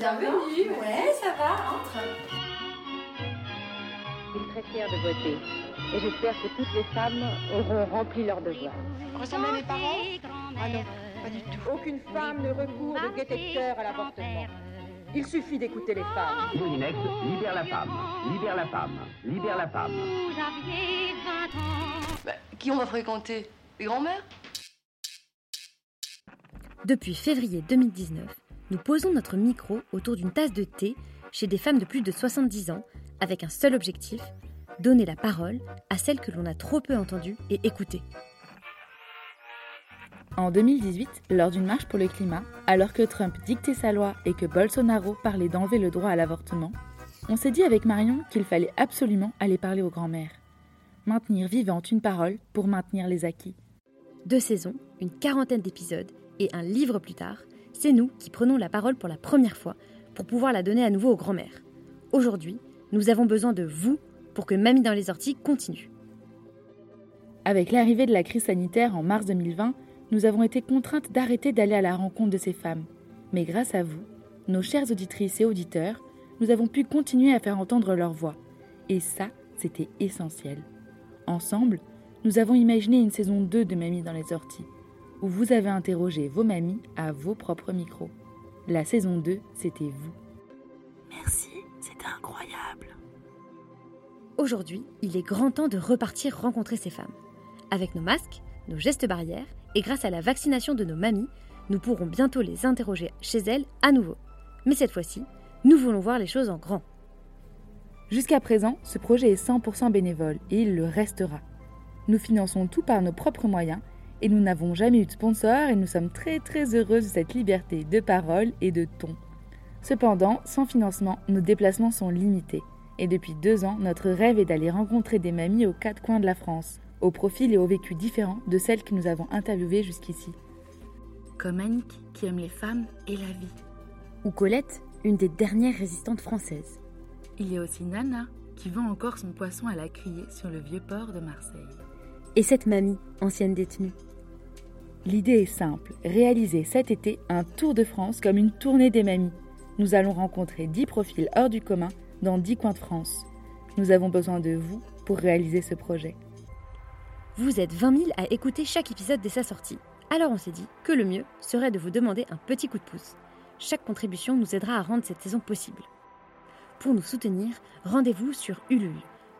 Bienvenue. Ouais, ça va, entre. Je suis très fière de voter. Et j'espère que toutes les femmes auront rempli leur devoir. Ressemble à mes parents? Ah non, pas du tout. Aucune femme ne recourt de détecteur à l'avortement. Il suffit d'écouter les femmes. Moulinex, libère la femme, libère la femme, libère la femme. Bah, qui on va fréquenter? Les grands-mères? Depuis février 2019, nous posons notre micro autour d'une tasse de thé chez des femmes de plus de 70 ans avec un seul objectif, donner la parole à celles que l'on a trop peu entendues et écoutées. En 2018, lors d'une marche pour le climat, alors que Trump dictait sa loi et que Bolsonaro parlait d'enlever le droit à l'avortement, on s'est dit avec Marion qu'il fallait absolument aller parler aux grands-mères. Maintenir vivante une parole pour maintenir les acquis. Deux saisons, une quarantaine d'épisodes et un livre plus tard, c'est nous qui prenons la parole pour la première fois pour pouvoir la donner à nouveau aux grands-mères. Aujourd'hui, nous avons besoin de vous pour que Mamie dans les orties continue. Avec l'arrivée de la crise sanitaire en mars 2020, nous avons été contraintes d'arrêter d'aller à la rencontre de ces femmes. Mais grâce à vous, nos chères auditrices et auditeurs, nous avons pu continuer à faire entendre leur voix. Et ça, c'était essentiel. Ensemble, nous avons imaginé une saison 2 de Mamie dans les orties, où vous avez interrogé vos mamies à vos propres micros. La saison 2, c'était vous. Merci, c'était incroyable. Aujourd'hui, il est grand temps de repartir rencontrer ces femmes. Avec nos masques, nos gestes barrières et grâce à la vaccination de nos mamies, nous pourrons bientôt les interroger chez elles à nouveau. Mais cette fois-ci, nous voulons voir les choses en grand. Jusqu'à présent, ce projet est 100% bénévole et il le restera. Nous finançons tout par nos propres moyens et nous n'avons jamais eu de sponsor et nous sommes très très heureuses de cette liberté de parole et de ton. Cependant, sans financement, nos déplacements sont limités. Et depuis deux ans, notre rêve est d'aller rencontrer des mamies aux quatre coins de la France, au profil et au vécu différents de celles que nous avons interviewées jusqu'ici. Comme Annick, qui aime les femmes et la vie. Ou Colette, une des dernières résistantes françaises. Il y a aussi Nana, qui vend encore son poisson à la criée sur le vieux port de Marseille. Et cette mamie, ancienne détenue. L'idée est simple, réaliser cet été un tour de France comme une tournée des mamies. Nous allons rencontrer 10 profils hors du commun dans 10 coins de France. Nous avons besoin de vous pour réaliser ce projet. Vous êtes 20 000 à écouter chaque épisode dès sa sortie. Alors on s'est dit que le mieux serait de vous demander un petit coup de pouce. Chaque contribution nous aidera à rendre cette saison possible. Pour nous soutenir, rendez-vous sur Ulule.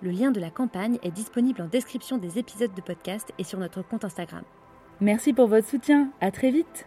Le lien de la campagne est disponible en description des épisodes de podcast et sur notre compte Instagram. Merci pour votre soutien, à très vite